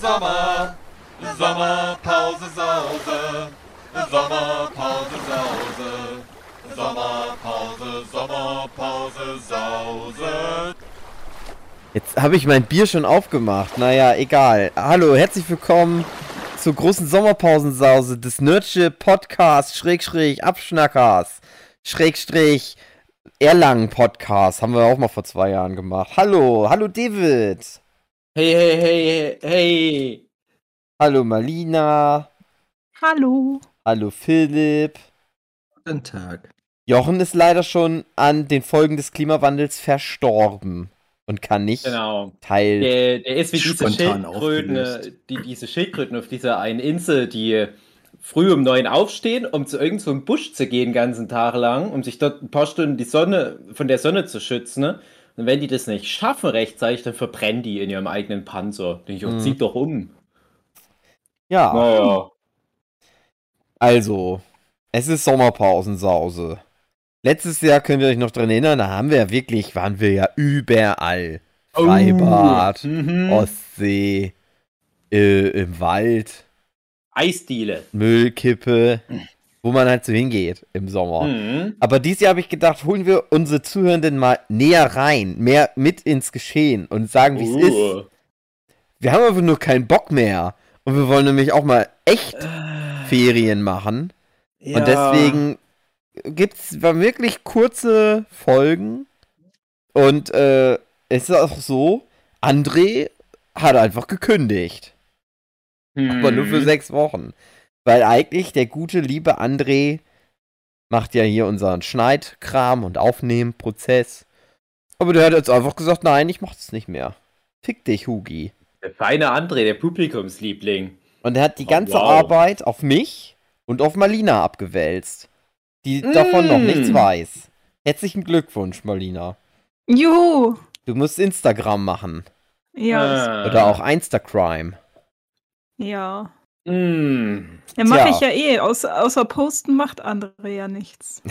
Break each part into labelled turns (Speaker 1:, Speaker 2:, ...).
Speaker 1: Sommer, Sommerpause Sause, Sommerpause Sause, Sommerpause, Sommerpause Sause.
Speaker 2: Jetzt habe ich mein Bier schon aufgemacht. Naja, egal. Hallo, herzlich willkommen zur großen Sommerpausensause des Nerdsche Podcast Schrägstrich Abschnackers Schrägstrich Erlangen Podcast. Haben wir auch mal vor zwei Jahren gemacht. Hallo, hallo David.
Speaker 3: Hey, hey, hey, hey.
Speaker 2: Hallo Malina.
Speaker 4: Hallo.
Speaker 2: Hallo Philipp.
Speaker 5: Guten Tag.
Speaker 2: Jochen ist leider schon an den Folgen des Klimawandels verstorben und kann nicht
Speaker 3: Genau.
Speaker 2: teil.
Speaker 3: Der, der ist wie diese
Speaker 5: Spontan
Speaker 3: Schildkröten, die, diese Schildkröten auf dieser einen Insel, die früh um neun aufstehen, um zu irgendeinem so einem Busch zu gehen, den ganzen Tag lang, um sich dort ein paar Stunden die Sonne, von der Sonne zu schützen. Ne? Und wenn die das nicht schaffen rechtzeitig, dann verbrennen die in ihrem eigenen Panzer. Denke ich, oh,
Speaker 2: Mhm.
Speaker 3: zieht doch um.
Speaker 2: Ja,
Speaker 3: Naja.
Speaker 2: also, es ist Sommerpausensause. Letztes Jahr könnt ihr euch noch dran erinnern, da haben wir ja wirklich, waren wir ja überall. Freibad,
Speaker 3: Oh. Mhm.
Speaker 2: Ostsee, äh, im Wald,
Speaker 3: Eisdiele.
Speaker 2: Müllkippe, wo man halt so hingeht im Sommer.
Speaker 3: Mhm.
Speaker 2: Aber dieses Jahr habe ich gedacht, holen wir unsere Zuhörenden mal näher rein, mehr mit ins Geschehen und sagen, wie es ist.
Speaker 3: Uh.
Speaker 2: Wir haben einfach nur keinen Bock mehr. Und wir wollen nämlich auch mal echt Ferien machen.
Speaker 3: Ja.
Speaker 2: Und deswegen gibt's war wirklich kurze Folgen. Und äh, es ist auch so, André hat einfach gekündigt. Aber nur für
Speaker 3: Mhm.
Speaker 2: sechs Wochen. Weil eigentlich der gute, liebe André macht ja hier unseren Schneidkram und Aufnehmprozess. Aber der hat jetzt einfach gesagt, nein, ich mach das nicht mehr. Fick dich, Hugi.
Speaker 3: Der feine André, der Publikumsliebling.
Speaker 2: Und er hat die
Speaker 3: Oh,
Speaker 2: ganze
Speaker 3: wow.
Speaker 2: Arbeit auf mich und auf Malina abgewälzt. Die davon noch nichts
Speaker 3: Mm.
Speaker 2: weiß. Herzlichen Glückwunsch, Malina.
Speaker 4: Juhu.
Speaker 2: Du musst Instagram machen.
Speaker 4: Ja.
Speaker 3: Ah.
Speaker 2: Oder auch Instagram.
Speaker 4: Ja.
Speaker 3: Mm.
Speaker 4: Ja, mache ich ja eh. Außer, außer Posten macht andere ja nichts.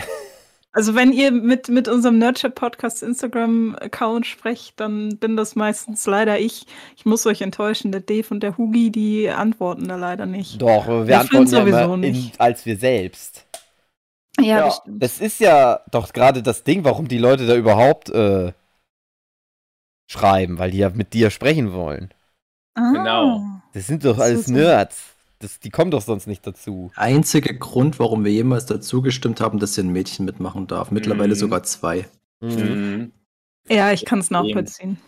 Speaker 4: Also wenn ihr mit, mit unserem Nurture Podcast Instagram-Account sprecht, dann bin das meistens leider ich. Ich muss euch enttäuschen, der Dave und der Hugi, die antworten da leider nicht.
Speaker 2: Doch, wir
Speaker 4: Ich
Speaker 2: antworten ja immer
Speaker 4: sowieso
Speaker 2: in,
Speaker 4: nicht.
Speaker 2: als wir selbst.
Speaker 4: Ja,
Speaker 3: Ja.
Speaker 4: das stimmt.
Speaker 2: Das ist ja doch gerade das Ding, warum die Leute da überhaupt äh, schreiben, weil die ja mit dir sprechen wollen.
Speaker 4: Ah.
Speaker 3: genau.
Speaker 2: Das sind doch alles
Speaker 4: so.
Speaker 2: Nerds. Das, die kommen doch sonst nicht dazu.
Speaker 5: Einziger Grund, warum wir jemals dazu gestimmt haben, dass hier ein Mädchen mitmachen darf. Mittlerweile
Speaker 3: Mhm.
Speaker 5: sogar zwei.
Speaker 3: Mhm.
Speaker 4: Ja, ich kann es nachvollziehen.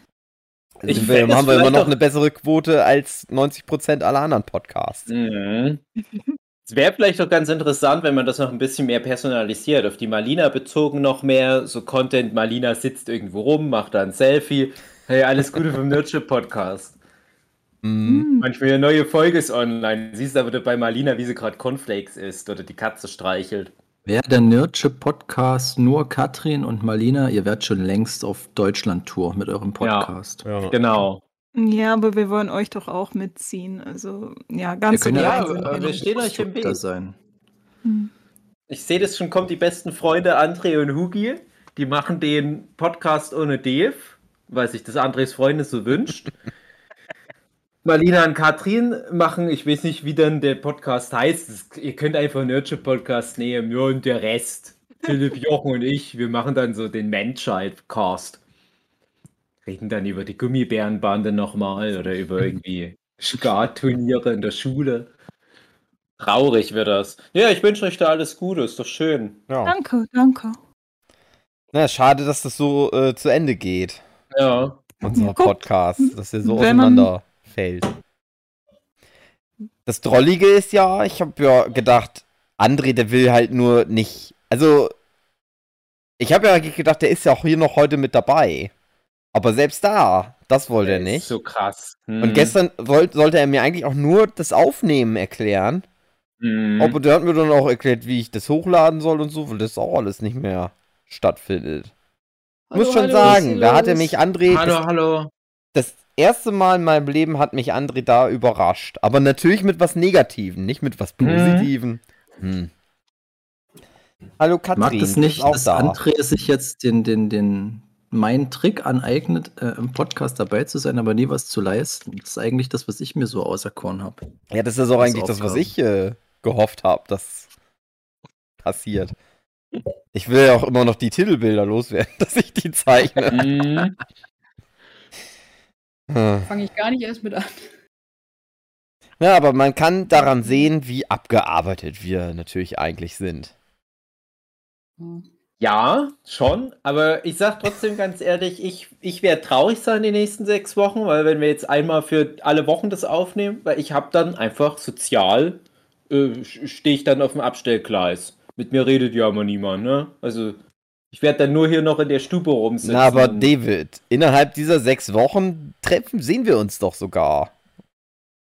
Speaker 2: Dann
Speaker 3: Ich
Speaker 2: wir, haben wir immer noch eine bessere Quote als 90% aller anderen Podcasts.
Speaker 3: Mhm. Es wäre vielleicht doch ganz interessant, wenn man das noch ein bisschen mehr personalisiert. Auf die Malina bezogen noch mehr. So Content, Malina sitzt irgendwo rum, macht da ein Selfie. Hey, alles Gute vom Nerdship Podcast.
Speaker 2: Mhm.
Speaker 4: Hm.
Speaker 3: Manchmal eine neue Folge ist online. Siehst aber bei Malina, wie sie gerade Cornflakes isst oder die Katze streichelt.
Speaker 5: Wäre der Nerdche Podcast nur Katrin und Marlina, ihr wärt schon längst auf Deutschland-Tour mit eurem Podcast.
Speaker 2: Ja.
Speaker 3: Genau.
Speaker 4: Ja, aber wir wollen euch doch auch mitziehen. Also, ja, ganz
Speaker 5: Wir können
Speaker 3: ja, aber
Speaker 4: wir
Speaker 3: stehen euch im Weg.
Speaker 5: sein.
Speaker 4: Hm.
Speaker 3: Ich sehe das schon, kommt die besten Freunde André und Hugi. Die machen den Podcast ohne Dave, weil sich das Andres Freunde so wünscht. Marlina und Katrin machen, ich weiß nicht, wie dann der Podcast heißt. Das, ihr könnt einfach Nerdship Podcast nehmen, nur und der Rest. Philipp, Jochen und ich, wir machen dann so den Menschheit-Cast. Reden dann über die Gummibärenbande nochmal oder über irgendwie Skat-Turniere in der Schule. Traurig wird das. Ja, ich wünsche euch da alles Gute, ist doch schön.
Speaker 2: Ja.
Speaker 4: Danke, danke.
Speaker 2: Na, schade, dass das so äh, zu Ende geht,
Speaker 3: Ja.
Speaker 2: unser
Speaker 4: Ja.
Speaker 2: Podcast, dass der so
Speaker 4: Wenn man-
Speaker 2: auseinander fällt. Das Drollige ist ja, ich habe ja gedacht, André, der will halt nur nicht. Also, ich habe ja gedacht, der ist ja auch hier noch heute mit dabei. Aber selbst da, das wollte er
Speaker 3: Ist
Speaker 2: nicht.
Speaker 3: So krass. Hm.
Speaker 2: Und gestern soll, sollte er mir eigentlich auch nur das Aufnehmen erklären.
Speaker 3: Hm.
Speaker 2: Aber der hat mir dann auch erklärt, wie ich das hochladen soll und so, weil das auch alles nicht mehr stattfindet.
Speaker 3: Hallo,
Speaker 2: Muss schon
Speaker 3: hallo,
Speaker 2: sagen, da
Speaker 3: ist
Speaker 2: hat er
Speaker 3: los?
Speaker 2: mich André.
Speaker 3: Hallo,
Speaker 2: Das,
Speaker 3: hallo.
Speaker 2: das erste Mal in meinem Leben hat mich André da überrascht. Aber natürlich mit was Negativem, nicht mit was Positivem. Hm. Hallo Katrin,
Speaker 5: mag das nicht, dass
Speaker 2: da.
Speaker 5: André sich jetzt den, den, den meinen Trick aneignet, äh, im Podcast dabei zu sein, aber nie was zu leisten. Das ist eigentlich das, was ich mir so auserkoren habe.
Speaker 2: Ja, das ist auch
Speaker 5: Das
Speaker 2: eigentlich das, was
Speaker 5: Aufgaben.
Speaker 2: ich äh, gehofft habe, dass passiert. Ich will ja auch immer noch die Titelbilder loswerden, dass ich die zeichne. Hm.
Speaker 6: Fange ich gar nicht erst mit an.
Speaker 2: Ja, aber man kann daran sehen, wie abgearbeitet wir natürlich eigentlich sind.
Speaker 3: Ja, schon, aber ich sag trotzdem ganz ehrlich, ich, ich werde traurig sein die nächsten sechs Wochen, weil wenn wir jetzt einmal für alle Wochen das aufnehmen, weil ich habe dann einfach sozial, äh, stehe ich dann auf dem Abstellgleis. Mit mir redet ja immer niemand, ne? Also ich werde dann nur hier noch in der Stube rumsitzen.
Speaker 2: Na, aber David, innerhalb dieser sechs Wochen treffen, sehen wir uns doch sogar.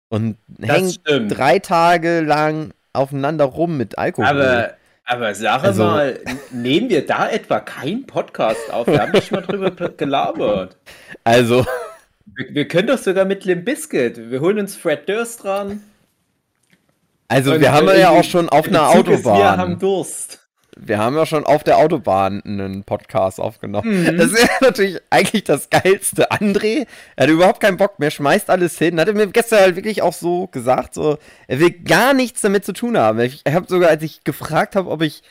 Speaker 2: Und hängen
Speaker 3: stimmt.
Speaker 2: drei Tage lang aufeinander rum mit Alkohol.
Speaker 3: Aber, aber sag
Speaker 2: Also-
Speaker 3: mal, nehmen wir da etwa keinen Podcast auf? Wir haben nicht mal drüber gelabert.
Speaker 2: also,
Speaker 3: Wir, wir können doch sogar mit Limp Bizkit. Wir holen uns Fred Durst dran.
Speaker 2: also wir haben ja auch schon auf einer
Speaker 3: ist, Wir haben
Speaker 2: Autobahn.
Speaker 3: Durst.
Speaker 2: Wir haben ja schon auf der Autobahn einen Podcast aufgenommen.
Speaker 3: Mhm.
Speaker 2: Das ist natürlich eigentlich das Geilste. André, er hat überhaupt keinen Bock mehr, schmeißt alles hin. Hat er mir gestern halt wirklich auch so gesagt, so, er will gar nichts damit zu tun haben. Ich habe sogar, als ich gefragt habe, ob ich,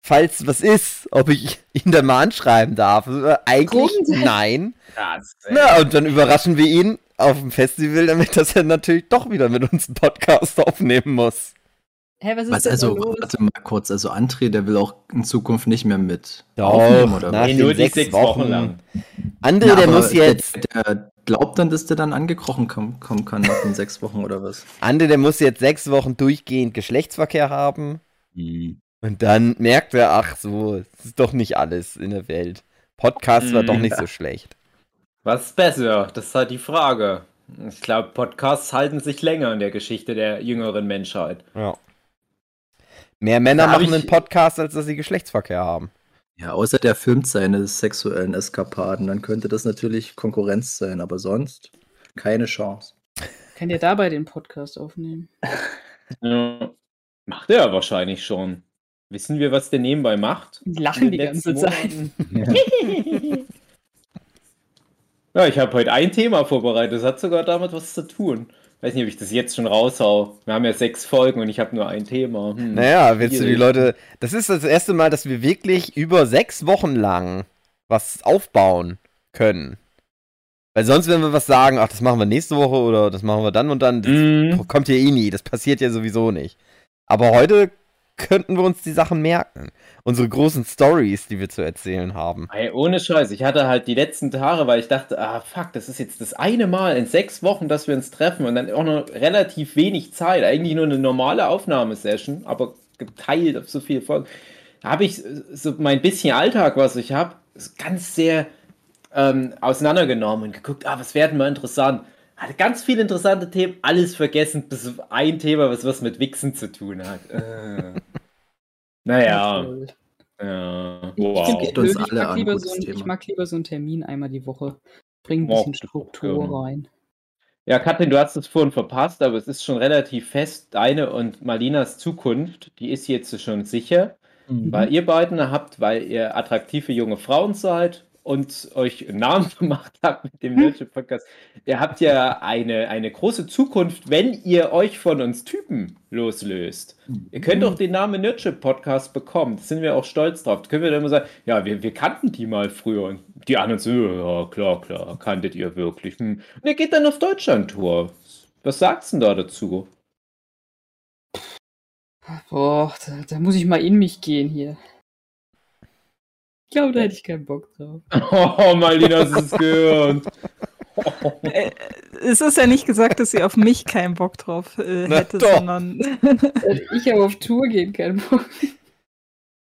Speaker 2: falls was ist, ob ich ihn dann mal anschreiben darf. äh, Eigentlich nein. Na, und dann überraschen wir ihn auf dem Festival damit, dass er natürlich doch wieder mit uns einen Podcast aufnehmen muss.
Speaker 6: Hä, was ist
Speaker 5: Was
Speaker 6: denn
Speaker 5: also,
Speaker 6: da los?
Speaker 5: warte mal kurz, also André, der will auch in Zukunft nicht mehr mit
Speaker 2: Doch,
Speaker 5: aufnehmen, oder
Speaker 2: nach
Speaker 5: was?
Speaker 3: Nee, nur die
Speaker 2: sechs
Speaker 3: sechs
Speaker 2: Wochen.
Speaker 3: Wochen lang.
Speaker 2: André,
Speaker 5: Ja,
Speaker 2: der muss jetzt,
Speaker 5: Der, der glaubt dann, dass der dann angekrochen kommen, kommen kann nach den sechs Wochen oder was?
Speaker 2: André, der muss jetzt sechs Wochen durchgehend Geschlechtsverkehr haben.
Speaker 5: Hm.
Speaker 2: Und dann merkt er, ach so, es ist doch nicht alles in der Welt. Podcast war
Speaker 3: Mm.
Speaker 2: doch nicht so schlecht.
Speaker 3: Was ist besser? Das ist halt die Frage. Ich glaube, Podcasts halten sich länger in der Geschichte der jüngeren Menschheit.
Speaker 2: Ja. Mehr Männer machen
Speaker 3: ich-
Speaker 2: einen Podcast, als dass sie Geschlechtsverkehr haben.
Speaker 5: Ja, außer der filmt seine sexuellen Eskapaden, dann könnte das natürlich Konkurrenz sein, aber sonst keine Chance.
Speaker 6: Kann der dabei den Podcast aufnehmen?
Speaker 3: Ja. Macht er ja wahrscheinlich schon. Wissen wir, was der nebenbei macht?
Speaker 6: Die lachen die ganze Zeit.
Speaker 3: Monaten? Ja, ich habe heute ein Thema vorbereitet. Das hat sogar damit was zu tun. Weiß nicht, ob ich das jetzt schon raushau. Wir haben ja sechs Folgen und ich habe nur ein Thema. Hm.
Speaker 2: Naja, willst du die. Leute. Das ist das erste Mal, dass wir wirklich über sechs Wochen lang was aufbauen können. Weil sonst, wenn wir was sagen, ach, das machen wir nächste Woche oder das machen wir dann und dann, das
Speaker 3: Mhm.
Speaker 2: kommt ja eh nie. Das passiert ja sowieso nicht. Aber heute könnten wir uns die Sachen merken. Unsere großen Stories, die wir zu erzählen haben.
Speaker 3: Ey, ohne Scheiß, ich hatte halt die letzten Tage, weil ich dachte, ah fuck, das ist jetzt das eine Mal in sechs Wochen, dass wir uns treffen und dann auch noch relativ wenig Zeit. Eigentlich nur eine normale Aufnahmesession, aber geteilt auf so viele Folgen. Da habe ich so mein bisschen Alltag, was ich habe, ganz sehr ähm, auseinandergenommen und geguckt, ah, was werden mal interessant. Hatte ganz viele interessante Themen, alles vergessen, bis auf ein Thema, was was mit Wichsen zu tun hat. Äh. naja, ja.
Speaker 6: Ich,
Speaker 3: Wow.
Speaker 6: find
Speaker 5: uns
Speaker 6: blöd, ich, mag lieber so ein, ich mag lieber so einen Termin einmal die Woche. Bring ein bisschen Struktur rein.
Speaker 3: Ja, Katrin, du hast es vorhin verpasst, aber es ist schon relativ fest. Deine und Malinas Zukunft, die ist jetzt schon sicher,
Speaker 5: Mhm.
Speaker 3: weil ihr beiden habt, weil ihr attraktive junge Frauen seid und euch einen Namen gemacht habt mit dem Nerdship Podcast. Ihr habt ja eine, eine große Zukunft, wenn ihr euch von uns Typen loslöst. Ihr könnt doch den Namen Nerdship Podcast bekommen. Da sind wir auch stolz drauf. Da können wir dann immer sagen, ja, wir, wir kannten die mal früher. Und die anderen so, ja, klar, klar, kanntet ihr wirklich. Hm. Und ihr geht dann auf Deutschland-Tour. Was sagst du denn da dazu?
Speaker 6: Boah, da, da muss ich mal in mich gehen hier. Ich glaube, da hätte ich keinen Bock drauf.
Speaker 3: Oh, Marlina, hast du es gehört.
Speaker 4: Äh, es ist ja nicht gesagt, dass sie auf mich keinen Bock drauf äh,
Speaker 2: Na
Speaker 4: hätte,
Speaker 2: doch.
Speaker 4: sondern
Speaker 6: Ich habe auf Tour gehen keinen Bock.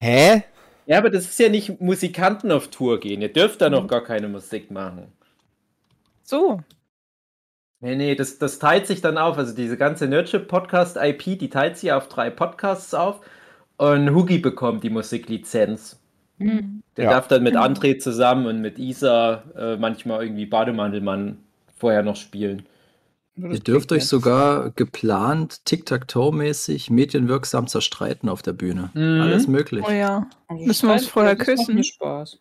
Speaker 2: Hä?
Speaker 3: Ja, aber das ist ja nicht Musikanten auf Tour gehen. Ihr dürft da noch gar keine Musik machen.
Speaker 4: so.
Speaker 3: Nee, nee, das, das teilt sich dann auf. Also diese ganze Nerdship-Podcast-IP, die teilt sich auf drei Podcasts auf. Und Hugi bekommt die Musiklizenz.
Speaker 6: Hm.
Speaker 3: Der
Speaker 2: Ja.
Speaker 3: darf dann mit André zusammen und mit Isa äh, manchmal irgendwie Bademantelmann vorher noch spielen.
Speaker 5: Ihr dürft euch sogar geplant, Tic-Tac-Toe-mäßig, medienwirksam zerstreiten auf der Bühne.
Speaker 3: Mhm.
Speaker 5: Alles möglich.
Speaker 4: Oh ja.
Speaker 6: Also
Speaker 4: Müssen wir uns vorher
Speaker 6: das macht
Speaker 4: küssen?
Speaker 6: mir Spaß.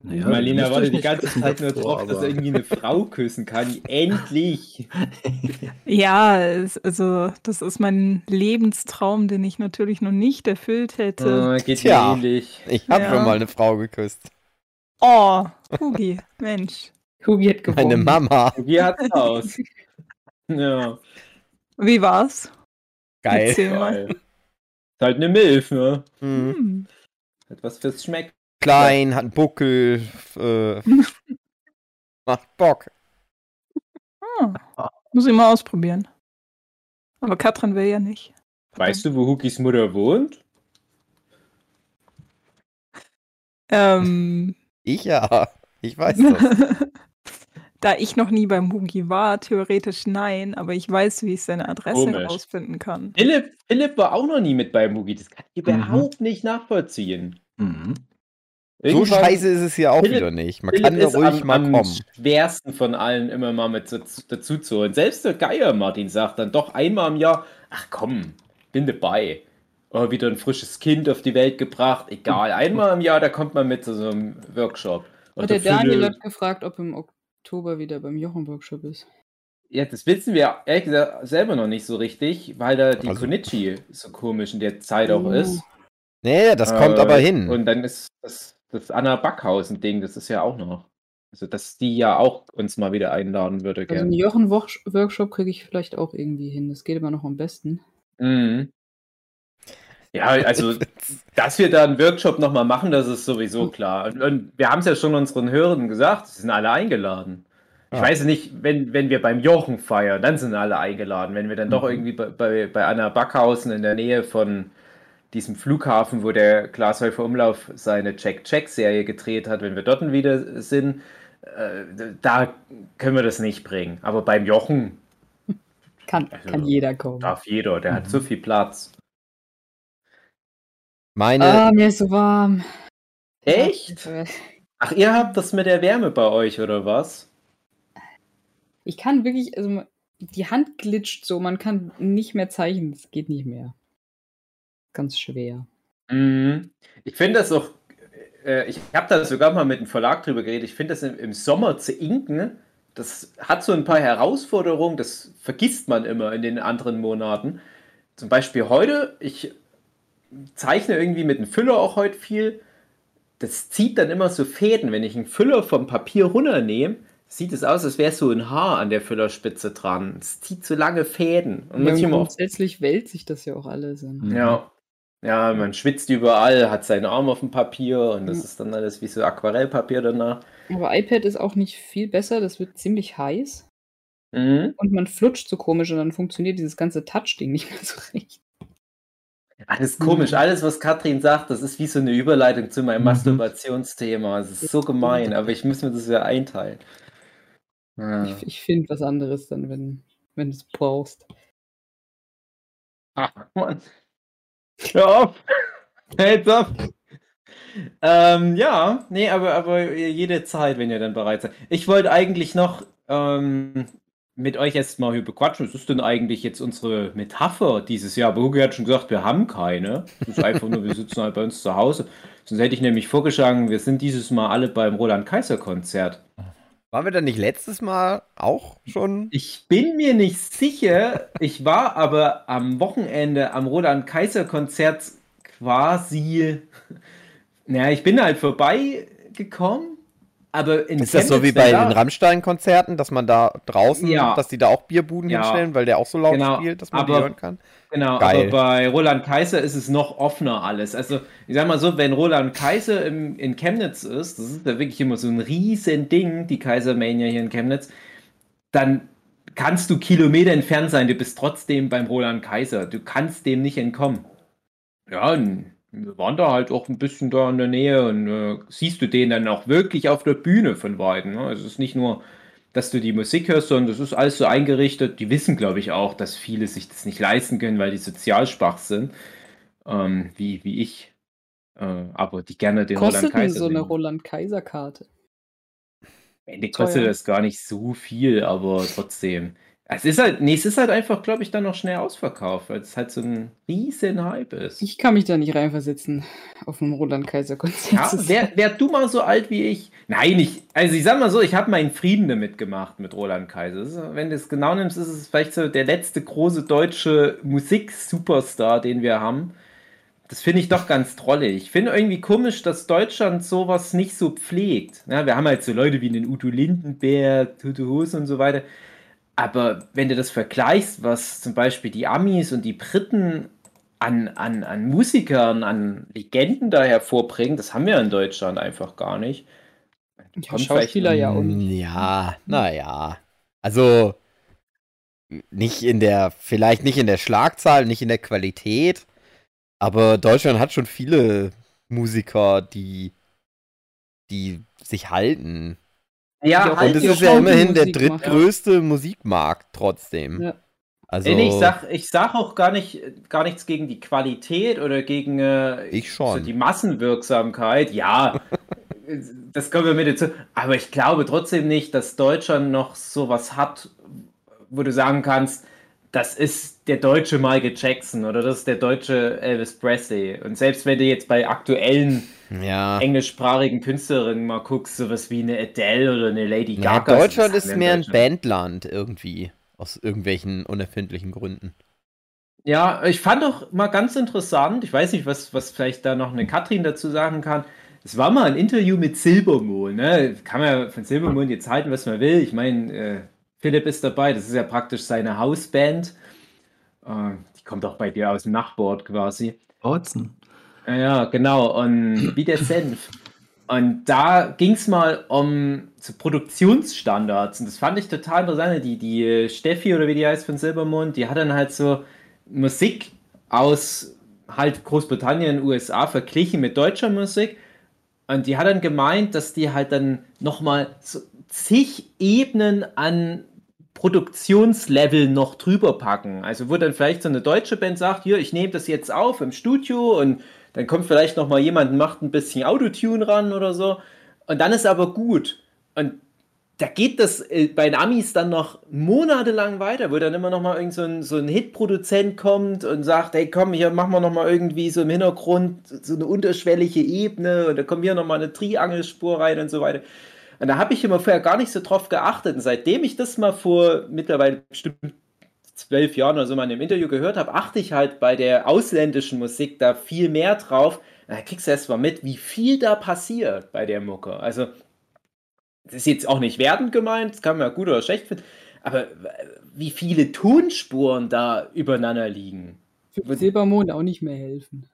Speaker 5: Naja,
Speaker 3: Marlena wartet die ganze Zeit nur drauf, dass er irgendwie eine Frau küssen kann. Endlich!
Speaker 4: Ja, es, also das ist mein Lebenstraum, den ich natürlich noch nicht erfüllt hätte.
Speaker 3: Oh, geht
Speaker 2: Tja.
Speaker 3: ähnlich.
Speaker 2: Ich habe
Speaker 4: Ja.
Speaker 2: schon mal eine Frau geküsst.
Speaker 4: Oh, Hugi, Mensch.
Speaker 6: Hugi hat gewonnen.
Speaker 2: Meine Mama.
Speaker 3: Wie hat's aus? ja,
Speaker 4: Wie war's?
Speaker 2: Geil.
Speaker 4: Erzähl mal.
Speaker 3: geil. Ist halt eine Milf, ne?
Speaker 2: Mhm.
Speaker 4: Hm.
Speaker 3: Etwas fürs Schmeck.
Speaker 2: Klein, hat einen Buckel. Äh, macht Bock.
Speaker 4: Ah, muss ich mal ausprobieren. Aber Katrin will ja nicht.
Speaker 3: Weißt du, wo Hukis Mutter wohnt?
Speaker 4: Ähm,
Speaker 2: Ich ja. Ich weiß das.
Speaker 4: da ich noch nie beim Hugi war, theoretisch nein, aber ich weiß, wie ich seine Adresse
Speaker 3: Komisch.
Speaker 4: herausfinden kann.
Speaker 3: Philipp, Philipp war auch noch nie mit beim Hugi. Das kann ich
Speaker 5: Mhm.
Speaker 3: überhaupt nicht nachvollziehen.
Speaker 5: Mhm.
Speaker 2: So scheiße ist es hier auch
Speaker 3: Philipp-
Speaker 2: wieder nicht. Man
Speaker 3: Philipp
Speaker 2: kann da
Speaker 3: ist
Speaker 2: ruhig
Speaker 3: am,
Speaker 2: mal
Speaker 3: am
Speaker 2: kommen.
Speaker 3: schwersten von allen immer mal mit dazu, dazu zu holen. Selbst der Geier Martin sagt dann doch einmal im Jahr, ach komm, bin dabei. Oh, wieder ein frisches Kind auf die Welt gebracht. Egal, einmal im Jahr, da kommt man mit zu so einem Workshop.
Speaker 6: Und der
Speaker 3: Philipp-
Speaker 6: Daniel hat gefragt, ob im Oktober wieder beim Jochen-Workshop ist.
Speaker 3: Ja, das wissen wir ehrlich gesagt selber noch nicht so richtig, weil da die
Speaker 2: Also-
Speaker 3: Konichi so komisch in der Zeit auch
Speaker 6: Oh.
Speaker 3: ist.
Speaker 2: Nee, das kommt
Speaker 3: Äh,
Speaker 2: aber hin.
Speaker 3: Und dann ist das, das Anna Backhausen-Ding, das ist ja auch noch. Also, dass die ja auch uns mal wieder einladen würde,
Speaker 6: Also einen. Jochen-Workshop kriege ich vielleicht auch irgendwie hin. Das geht immer noch am besten.
Speaker 3: Mhm. Ja, also, dass wir da einen Workshop nochmal machen, das ist sowieso klar. Und, und wir haben es ja schon unseren Hörern gesagt, sie sind alle eingeladen. Ich
Speaker 2: Ja.
Speaker 3: weiß nicht, wenn, wenn wir beim Jochen feiern, dann sind alle eingeladen. Wenn wir dann doch
Speaker 5: Mhm.
Speaker 3: irgendwie bei, bei, bei Anna Backhausen in der Nähe von diesem Flughafen, wo der Glashäufer Umlauf seine Check-Check-Serie gedreht hat, wenn wir dort wieder sind, äh, da können wir das nicht bringen. Aber beim Jochen
Speaker 6: Kann,
Speaker 3: Also,
Speaker 6: kann jeder kommen.
Speaker 3: darf jeder, der hat
Speaker 5: Mhm.
Speaker 3: so viel Platz.
Speaker 2: Meine,
Speaker 6: Ah, mir ist so warm.
Speaker 3: Echt? Ach, ihr habt das mit der Wärme bei euch, oder was?
Speaker 6: Ich kann wirklich, also die Hand glitscht so, man kann nicht mehr zeichnen, das geht nicht mehr. Ganz schwer.
Speaker 3: Mhm. Ich finde das auch, äh, ich habe da sogar mal mit dem Verlag drüber geredet, ich finde das im, im Sommer zu inken, das hat so ein paar Herausforderungen, das vergisst man immer in den anderen Monaten. Zum Beispiel heute, ich zeichne irgendwie mit einem Füller auch heute viel. Das zieht dann immer so Fäden. Wenn ich einen Füller vom Papier runternehme, sieht es aus, als wäre so ein Haar an der Füllerspitze dran. Es zieht so lange Fäden. Und
Speaker 6: Ja, und grundsätzlich wälzt sich das ja auch alles. In.
Speaker 5: Mhm.
Speaker 3: ja. Ja, man schwitzt überall, hat seinen Arm auf dem Papier und das ist dann alles wie so Aquarellpapier danach.
Speaker 6: Aber iPad ist auch nicht viel besser, das wird ziemlich heiß
Speaker 3: Mhm.
Speaker 6: und man flutscht so komisch und dann funktioniert dieses ganze Touch-Ding nicht mehr so recht.
Speaker 3: Ist komisch. Alles, was Katrin sagt, das ist wie so eine Überleitung zu meinem
Speaker 5: Mhm.
Speaker 3: Masturbationsthema. Es ist so gemein, aber ich muss mir das ja einteilen. Ja.
Speaker 6: Ich, ich finde was anderes dann, wenn, wenn du es brauchst.
Speaker 3: Ach, Mann. Hör auf! Jetzt auf! Ähm, ja, nee, aber, aber jede Zeit, wenn ihr dann bereit seid. Ich wollte eigentlich noch ähm, mit euch erst mal hier bequatschen. Was ist denn eigentlich jetzt unsere Metapher dieses Jahr? Aber Hugo hat schon gesagt, wir haben keine. Das ist einfach nur, wir sitzen halt bei uns zu Hause. Sonst hätte ich nämlich vorgeschlagen, wir sind dieses Mal alle beim Roland-Kaiser-Konzert.
Speaker 2: Waren wir da nicht letztes Mal auch schon?
Speaker 3: Ich bin mir nicht sicher. Ich war aber am Wochenende am Roland-Kaiser-Konzert quasi. Naja, ich bin halt vorbeigekommen, aber in
Speaker 2: Ist das so wie bei
Speaker 3: da-
Speaker 2: den Rammstein-Konzerten, dass man da draußen,
Speaker 3: Ja.
Speaker 2: dass die da auch Bierbuden
Speaker 3: Ja.
Speaker 2: hinstellen, weil der auch so laut
Speaker 3: Genau,
Speaker 2: spielt, dass man die
Speaker 3: aber-
Speaker 2: hören kann?
Speaker 3: Genau,
Speaker 2: Geil.
Speaker 3: aber bei Roland Kaiser ist es noch offener alles. Also, ich sag mal so, wenn Roland Kaiser im, in Chemnitz ist, das ist ja wirklich immer so ein riesen Ding, die Kaisermania hier in Chemnitz, dann kannst du Kilometer entfernt sein, du bist trotzdem beim Roland Kaiser. Du kannst dem nicht entkommen. Ja, und wir waren da halt auch ein bisschen da in der Nähe und äh, siehst du den dann auch wirklich auf der Bühne von Weitem. Ne? Also es ist nicht nur, dass du die Musik hörst, sondern das ist alles so eingerichtet. Die wissen, glaube ich, auch, dass viele sich das nicht leisten können, weil die sozial schwach sind, ähm, wie, wie ich. Äh, aber die gerne den
Speaker 6: Kostet
Speaker 3: Roland
Speaker 6: denn
Speaker 3: Kaiser
Speaker 6: so eine
Speaker 3: sehen.
Speaker 6: Roland-Kaiser-Karte?
Speaker 3: Am Ende kostet das gar nicht so viel, aber trotzdem. Es ist halt, nee, es ist halt einfach, glaube ich, dann noch schnell ausverkauft, weil es halt so ein riesen Hype ist.
Speaker 6: Ich kann mich da nicht reinversetzen auf einem Roland Kaiser Konzert.
Speaker 3: Ja, wär, wär du mal so alt wie ich? Nein, ich, also ich sag mal so, ich habe meinen Frieden damit gemacht mit Roland Kaiser. Wenn du es genau nimmst, ist es vielleicht so der letzte große deutsche Musik-Superstar, den wir haben. Das finde ich doch ganz drollig. Ich finde irgendwie komisch, dass Deutschland sowas nicht so pflegt. Ja, wir haben halt so Leute wie den Udo Lindenberg, Tutu Hose und so weiter. Aber wenn du das vergleichst, was zum Beispiel die Amis und die Briten an, an, an Musikern, an Legenden da hervorbringen, das haben wir in Deutschland einfach gar nicht.
Speaker 6: Ja,
Speaker 3: Kommt
Speaker 6: Schauspieler ja auch nicht.
Speaker 2: Ja, naja. Also nicht in der, vielleicht nicht in der Schlagzahl, nicht in der Qualität, aber Deutschland hat schon viele Musiker, die, die sich halten.
Speaker 3: Ja,
Speaker 6: Ja,
Speaker 2: Und es
Speaker 6: die
Speaker 2: ist ja immerhin der drittgrößte Musikmarkt trotzdem.
Speaker 6: Ja.
Speaker 2: Also,
Speaker 3: ich sag, ich sag auch gar nicht, gar nichts gegen die Qualität oder gegen äh,
Speaker 2: Ich schon.
Speaker 3: So die Massenwirksamkeit. Ja, das kommen wir mit dazu. Aber ich glaube trotzdem nicht, dass Deutschland noch sowas hat, wo du sagen kannst, das ist der deutsche Michael Jackson oder das ist der deutsche Elvis Presley. Und selbst wenn du jetzt bei aktuellen
Speaker 2: ja.
Speaker 3: englischsprachigen Künstlerinnen mal guckst, sowas wie eine Adele oder eine Lady
Speaker 2: ja,
Speaker 3: Gaga.
Speaker 2: Deutschland
Speaker 3: das
Speaker 2: ist
Speaker 3: in
Speaker 2: mehr ein
Speaker 3: Deutschland.
Speaker 2: Bandland irgendwie. Aus irgendwelchen unerfindlichen Gründen.
Speaker 3: Ja, ich fand auch mal ganz interessant, ich weiß nicht, was, was vielleicht da noch eine Katrin dazu sagen kann. Es war mal ein Interview mit Silbermond, ne? Kann man ja von Silbermond jetzt halten, was man will. Ich meine, äh, Philipp ist dabei, das ist ja praktisch seine Hausband. Äh, die kommt auch bei dir aus dem Nachbord quasi.
Speaker 5: Bautzen.
Speaker 3: Ja, genau. Und wie der Senf. Und da ging es mal um so Produktionsstandards. Und das fand ich total interessant. Die, die Steffi oder wie die heißt von Silbermond, die hat dann halt so Musik aus halt Großbritannien, USA verglichen mit deutscher Musik. Und die hat dann gemeint, dass die halt dann nochmal so zig Ebenen an Produktionslevel noch drüber packen. Also wo dann vielleicht so eine deutsche Band sagt, hier, ich nehme das jetzt auf im Studio und dann kommt vielleicht noch mal jemand macht ein bisschen Autotune ran oder so und dann ist aber gut. Und da geht das äh, bei den Amis dann noch monatelang weiter, wo dann immer noch mal irgend so ein, so ein Hitproduzent kommt und sagt, hey komm, hier machen wir noch mal irgendwie so im Hintergrund so eine unterschwellige Ebene und da kommt hier noch mal eine Triangelspur rein und so weiter. Und da habe ich immer vorher gar nicht so drauf geachtet. Und seitdem ich das mal vor mittlerweile bestimmt zwölf Jahren oder so mal in einem Interview gehört habe, achte ich halt bei der ausländischen Musik da viel mehr drauf. Da kriegst du erst mal mit, wie viel da passiert bei der Mucke. Also, das ist jetzt auch nicht wertend gemeint, das kann man ja gut oder schlecht finden, aber wie viele Tonspuren da übereinander liegen.
Speaker 6: Für Silbermond auch nicht mehr helfen.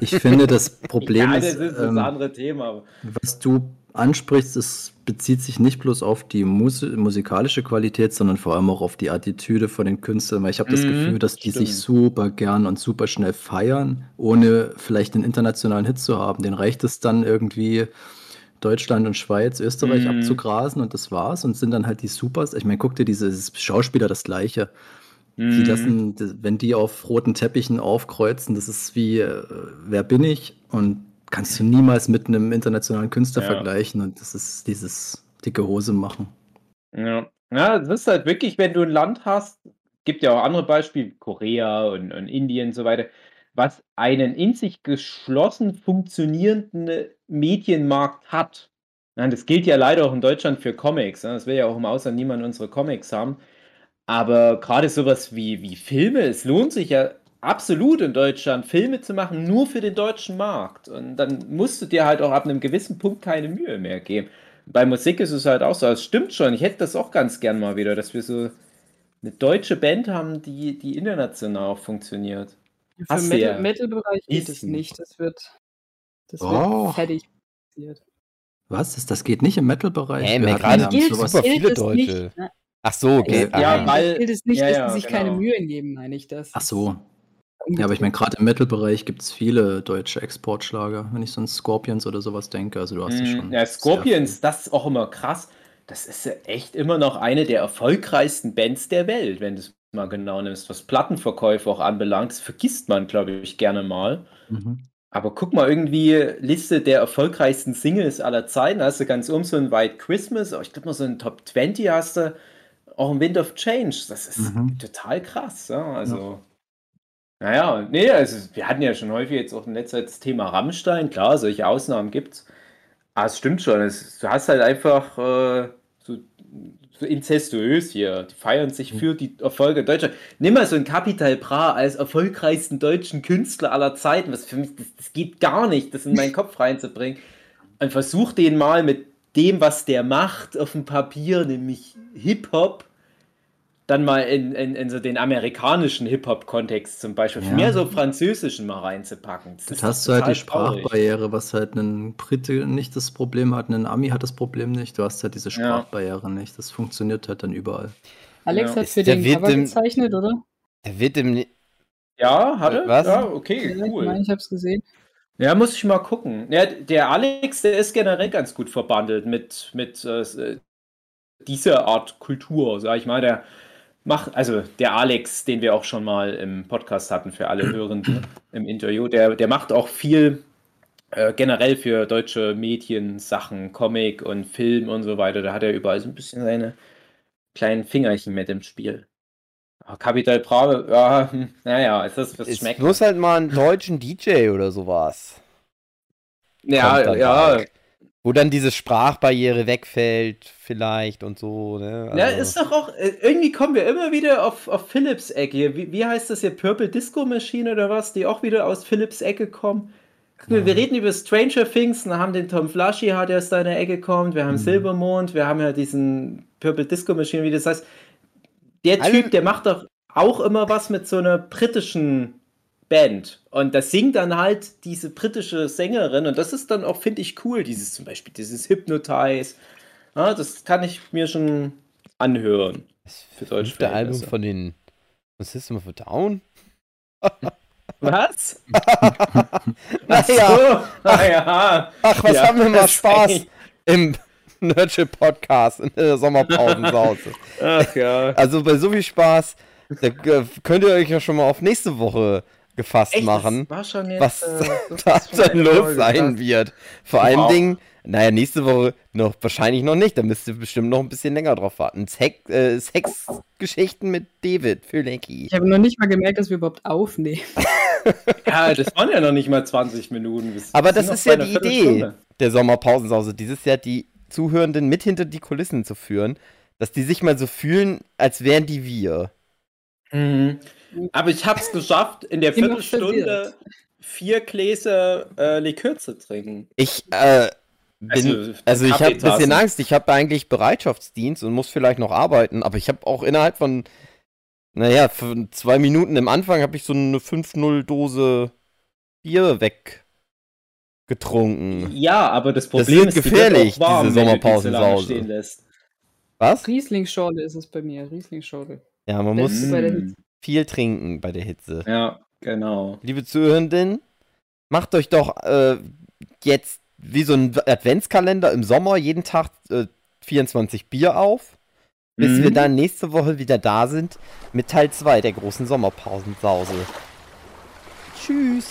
Speaker 5: Ich finde, das Problem
Speaker 3: ja,
Speaker 5: ist,
Speaker 3: das ist das
Speaker 5: ähm,
Speaker 3: andere Thema. aber-
Speaker 5: was du ansprichst, es bezieht sich nicht bloß auf die Mus musikalische Qualität, sondern vor allem auch auf die Attitüde von den Künstlern, weil ich habe das
Speaker 3: Mhm,
Speaker 5: Gefühl, dass die sich
Speaker 3: stimmt.
Speaker 5: super gern und super schnell feiern, ohne vielleicht einen internationalen Hit zu haben. Den reicht es dann irgendwie Deutschland und Schweiz, Österreich
Speaker 3: Mhm.
Speaker 5: abzugrasen und das war's und sind dann halt die Supers. Ich meine, guck dir diese Schauspieler das Gleiche. Die
Speaker 3: Mhm.
Speaker 5: lassen, d- wenn die auf roten Teppichen aufkreuzen, das ist wie, äh, wer bin ich? Und kannst du niemals mit einem internationalen Künstler
Speaker 3: Ja.
Speaker 5: vergleichen. Und das ist dieses dicke Hose machen.
Speaker 3: Ja. ja, das ist halt wirklich, wenn du ein Land hast, gibt ja auch andere Beispiele, Korea und, und Indien und so weiter, was einen in sich geschlossen funktionierenden Medienmarkt hat. Ja, das gilt ja leider auch in Deutschland für Comics. Das will ja auch im Ausland niemand unsere Comics haben. Aber gerade sowas wie, wie Filme, es lohnt sich ja absolut in Deutschland, Filme zu machen, nur für den deutschen Markt. Und dann musst du dir halt auch ab einem gewissen Punkt keine Mühe mehr geben. Bei Musik ist es halt auch so, es stimmt schon, ich hätte das auch ganz gern mal wieder, dass wir so eine deutsche Band haben, die, die international auch funktioniert.
Speaker 6: Für
Speaker 3: Hast.
Speaker 6: Metal- Metal-Bereich geht es nicht. Das wird, das
Speaker 5: Oh.
Speaker 6: wird fertig passiert.
Speaker 5: Was? Das, das geht nicht im Metal-Bereich?
Speaker 2: Hä,
Speaker 5: Wir hatten
Speaker 2: gilt
Speaker 5: sowas-
Speaker 2: super
Speaker 6: gilt
Speaker 2: viele
Speaker 6: es
Speaker 2: Deutsche.
Speaker 6: Nicht, ne?
Speaker 2: Ach so, okay.
Speaker 5: Ja,
Speaker 3: Ja, weil-
Speaker 6: gilt es nicht,
Speaker 3: ja,
Speaker 6: dass
Speaker 3: ja,
Speaker 6: die sich
Speaker 3: genau.
Speaker 6: keine Mühe geben, meine ich das.
Speaker 5: Ach so. Ja, aber ich meine, gerade im Metal-Bereich gibt es viele deutsche Exportschlager, wenn ich so an Scorpions oder sowas denke. Also du hast ja
Speaker 3: Mm,
Speaker 5: schon.
Speaker 3: Ja, Scorpions, das ist auch immer krass. Das ist ja echt immer noch eine der erfolgreichsten Bands der Welt, wenn du es mal genau nimmst, was Plattenverkäufe auch anbelangt. Das vergisst man, glaube ich, gerne mal.
Speaker 5: Mhm.
Speaker 3: Aber guck mal, irgendwie Liste der erfolgreichsten Singles aller Zeiten. Da hast du ganz oben so ein White Christmas, oh, ich glaube mal so ein Top 20 hast du. auch ein Wind of Change. Das ist
Speaker 5: Mhm.
Speaker 3: total krass. Ja? Also, naja, nee, also wir hatten ja schon häufig jetzt auch in letzter Zeit das Thema Rammstein. Klar, solche Ausnahmen gibt's. Aber es stimmt schon. Es, du hast halt einfach äh, so, so inzestuös hier. Die feiern sich für die Erfolge Deutschland. Nimm mal so einen Capital Bra als erfolgreichsten deutschen Künstler aller Zeiten. Was für mich, das, das geht gar nicht, das in meinen Kopf reinzubringen. Und versuch den mal mit dem, was der macht, auf dem Papier, nämlich Hip-Hop, dann mal in, in, in so den amerikanischen Hip-Hop-Kontext zum Beispiel,
Speaker 5: Ja.
Speaker 3: mehr so französischen mal reinzupacken. Das
Speaker 5: Das hast du halt die
Speaker 3: total traurig.
Speaker 5: Sprachbarriere, was halt ein Brite nicht das Problem hat, ein Ami hat das Problem nicht. Du hast halt diese
Speaker 3: Ja.
Speaker 5: Sprachbarriere nicht. Das funktioniert halt dann überall.
Speaker 6: Alex
Speaker 3: Ja.
Speaker 6: hat für den
Speaker 2: wird
Speaker 6: Cover
Speaker 2: dem-
Speaker 6: gezeichnet, oder?
Speaker 2: Der wird im.
Speaker 3: Ja, hatte?
Speaker 2: Was?
Speaker 3: Ja, okay,
Speaker 6: Ja, Ich meine,
Speaker 3: cool.
Speaker 6: ich hab's gesehen.
Speaker 3: Ja, muss ich mal gucken. Ja, der Alex, der ist generell ganz gut verbandelt mit, mit äh, dieser Art Kultur, sag ich mal. Der macht, also der Alex, den wir auch schon mal im Podcast hatten für alle Hörenden im Interview, der, der macht auch viel äh, generell für deutsche Medien Sachen, Comic und Film und so weiter. Da hat er überall so ein bisschen seine kleinen Fingerchen mit im Spiel. Ah, Capital Bra, ja, hm, naja, ist das, was
Speaker 2: Es
Speaker 3: schmeckt.
Speaker 2: muss halt mal einen deutschen DJ oder sowas.
Speaker 3: Ja, ja,
Speaker 2: bald. Wo dann diese Sprachbarriere wegfällt, vielleicht und so, ne?
Speaker 3: Ja,
Speaker 2: Also-
Speaker 3: ist doch auch, äh, irgendwie kommen wir immer wieder auf, auf Philips Ecke. Wie, wie heißt das hier? Purple Disco Machine oder was? Die auch wieder aus Philips Ecke kommen. Guck mal, Wir reden über Stranger Things und haben den Tom Flashy, der aus deiner Ecke kommt. Wir haben
Speaker 2: Mhm.
Speaker 3: Silbermond, wir haben ja diesen Purple Disco Machine, wie das heißt. Der Typ, der macht doch auch immer was mit so einer britischen Band. Und das singt dann halt diese britische Sängerin. Und das ist dann auch, finde ich, cool. Dieses zum Beispiel, dieses Hypnotize. Ja, das kann ich mir schon anhören. Für deutsche
Speaker 2: fünfte Album von den System of a Down?
Speaker 3: Was?
Speaker 2: Naja,
Speaker 3: So, naja.
Speaker 2: ach, was
Speaker 3: Ja,
Speaker 2: haben wir mal
Speaker 3: das
Speaker 2: Spaß
Speaker 3: eigentlich-
Speaker 2: im Nerdship Podcast in der Sommerpausensause.
Speaker 3: Ach ja.
Speaker 2: Also bei so viel Spaß, da äh, könnt ihr euch ja schon mal auf nächste Woche gefasst
Speaker 3: Echt,
Speaker 2: machen,
Speaker 3: das war schon jetzt,
Speaker 2: was
Speaker 3: äh, das
Speaker 2: da dann los
Speaker 3: Folge,
Speaker 2: sein
Speaker 3: krass.
Speaker 2: wird. Vor allen
Speaker 3: Wow.
Speaker 2: Dingen, naja, nächste Woche noch wahrscheinlich noch nicht, da müsst ihr bestimmt noch ein bisschen länger drauf warten. Sex, äh, Sexgeschichten mit David Fülecki.
Speaker 6: Ich habe noch nicht mal gemerkt, dass wir überhaupt aufnehmen.
Speaker 3: Ja, das waren ja noch nicht mal 20 Minuten. Wir
Speaker 2: Aber das ist ja die Idee der Sommerpausensause, dieses Jahr die Zuhörenden mit hinter die Kulissen zu führen, dass die sich mal so fühlen, als wären die wir.
Speaker 3: Mhm. Aber ich habe es geschafft, in der Viertelstunde vier Gläser äh, Likör zu trinken.
Speaker 2: Ich, äh, bin,
Speaker 3: Also,
Speaker 2: also, ich habe ein bisschen. Angst, ich habe eigentlich Bereitschaftsdienst und muss vielleicht noch arbeiten, aber ich habe auch innerhalb von, naja, von zwei Minuten im Anfang habe ich so eine 5-0-Dose Bier weggetrunken.
Speaker 3: Ja, aber das Problem
Speaker 2: wird
Speaker 3: ist, die
Speaker 2: gefährlich,
Speaker 3: warm,
Speaker 2: diese
Speaker 3: wenn
Speaker 2: Sommerpausensause.
Speaker 3: stehen lässt.
Speaker 2: Was?
Speaker 6: Rieslingsschorle ist es bei mir. Rieslingsschorle.
Speaker 2: Ja, man
Speaker 6: Beste
Speaker 2: muss viel trinken bei der Hitze.
Speaker 3: Ja, genau.
Speaker 2: Liebe Zuhörenden, macht euch doch äh, jetzt wie so ein Adventskalender im Sommer jeden Tag äh, 24 Bier auf, bis
Speaker 3: Mhm.
Speaker 2: wir dann nächste Woche wieder da sind mit Teil 2 der großen Sommerpausensause. Tschüss.